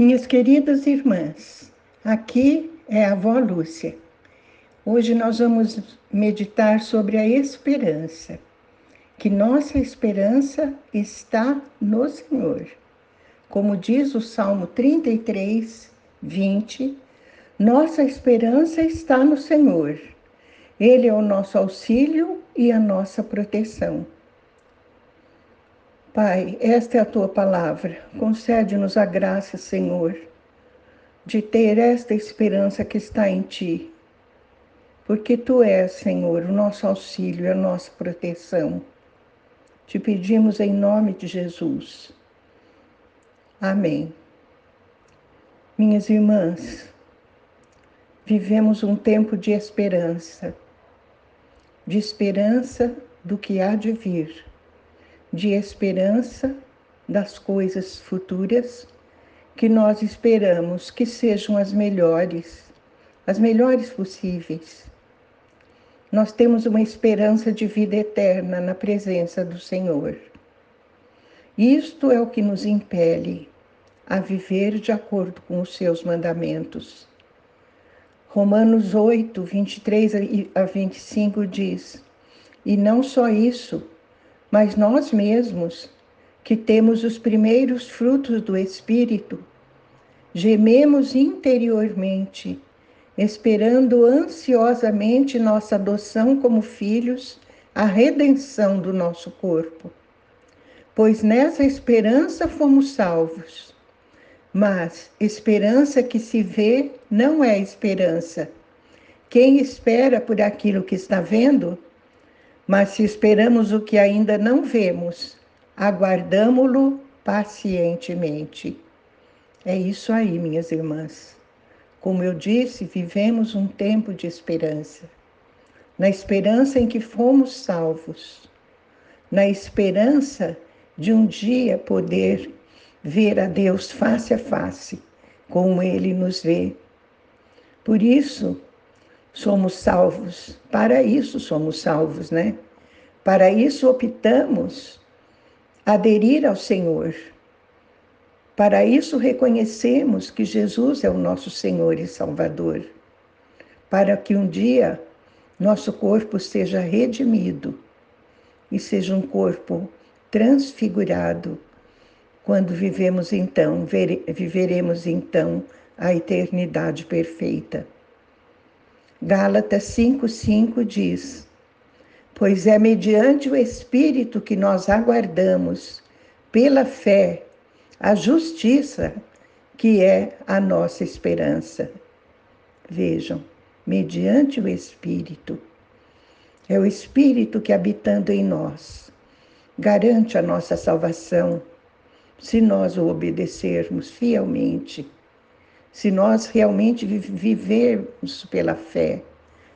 Minhas queridas irmãs, aqui é a avó Lúcia. Hoje nós vamos meditar sobre a esperança, que nossa esperança está no Senhor. Como diz o Salmo 33, 20, nossa esperança está no Senhor. Ele é o nosso auxílio e a nossa proteção. Pai, esta é a tua palavra. Concede-nos a graça, Senhor, de ter esta esperança que está em ti. Porque tu és, Senhor, o nosso auxílio e a nossa proteção. Te pedimos em nome de Jesus. Amém. Minhas irmãs, vivemos um tempo de esperança, de esperança do que há de vir de esperança das coisas futuras que nós esperamos que sejam as melhores, as melhores possíveis. Nós temos uma esperança de vida eterna na presença do Senhor. Isto é o que nos impele a viver de acordo com os seus mandamentos. Romanos 8, 23 a 25 diz: E não só isso, mas nós mesmos, que temos os primeiros frutos do Espírito, gememos interiormente, esperando ansiosamente nossa adoção como filhos, a redenção do nosso corpo. Pois nessa esperança fomos salvos. Mas esperança que se vê não é esperança. Quem espera por aquilo que está vendo, mas se esperamos o que ainda não vemos, aguardamo-lo pacientemente. É isso aí, minhas irmãs. Como eu disse, vivemos um tempo de esperança. Na esperança em que fomos salvos. Na esperança de um dia poder ver a Deus face a face, como Ele nos vê. Por isso, somos salvos. Para isso somos salvos, né? Para isso optamos aderir ao Senhor. Para isso reconhecemos que Jesus é o nosso Senhor e Salvador. Para que um dia nosso corpo seja redimido e seja um corpo transfigurado. Quando vivemos então, viveremos então a eternidade perfeita. Gálatas 5,5 diz: Pois é mediante o Espírito que nós aguardamos, pela fé, a justiça que é a nossa esperança. Vejam, mediante o Espírito. É o Espírito que, habitando em nós, garante a nossa salvação, se nós o obedecermos fielmente se nós realmente vivermos pela fé,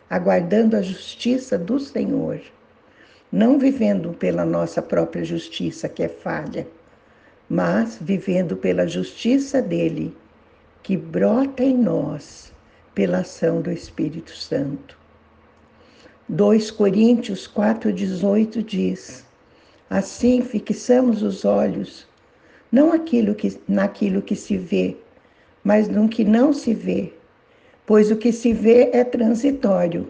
aguardando a justiça do Senhor, não vivendo pela nossa própria justiça, que é falha, mas vivendo pela justiça dele, que brota em nós pela ação do Espírito Santo. 2 Coríntios 4,18 diz: Assim fixamos os olhos, não aquilo que, naquilo que se vê, mas no que não se vê. Pois o que se vê é transitório,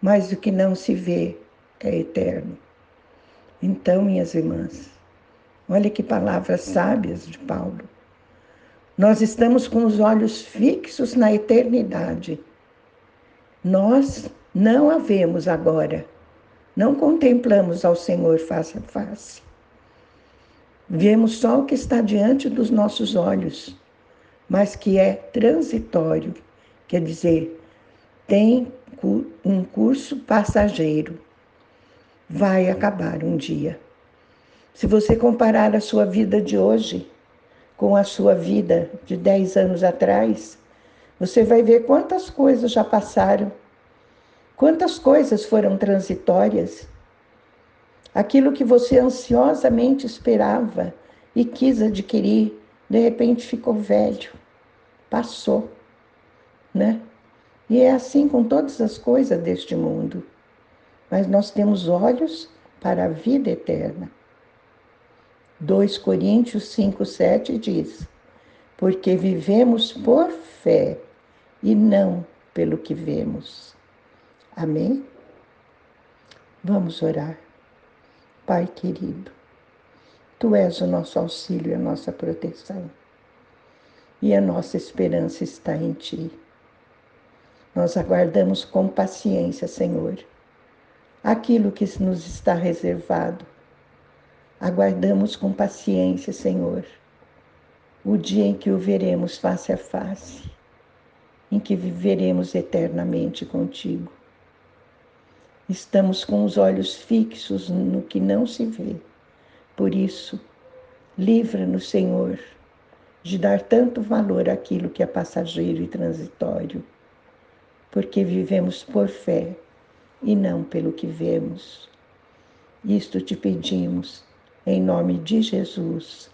mas o que não se vê é eterno. Então, minhas irmãs, olha que palavras sábias de Paulo. Nós estamos com os olhos fixos na eternidade. Nós não a vemos agora. Não contemplamos ao Senhor face a face. Vemos só o que está diante dos nossos olhos mas que é transitório, quer dizer, tem um curso passageiro. Vai acabar um dia. Se você comparar a sua vida de hoje com a sua vida de 10 anos atrás, você vai ver quantas coisas já passaram, quantas coisas foram transitórias. Aquilo que você ansiosamente esperava e quis adquirir, de repente ficou velho passou, né? E é assim com todas as coisas deste mundo. Mas nós temos olhos para a vida eterna. 2 Coríntios 5, 7 diz: porque vivemos por fé e não pelo que vemos. Amém? Vamos orar. Pai querido, Tu és o nosso auxílio e a nossa proteção. E a nossa esperança está em Ti. Nós aguardamos com paciência, Senhor, aquilo que nos está reservado. Aguardamos com paciência, Senhor, o dia em que o veremos face a face, em que viveremos eternamente contigo. Estamos com os olhos fixos no que não se vê. Por isso, livra-nos, Senhor, de dar tanto valor àquilo que é passageiro e transitório, porque vivemos por fé e não pelo que vemos. Isto te pedimos, em nome de Jesus.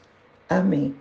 Amém.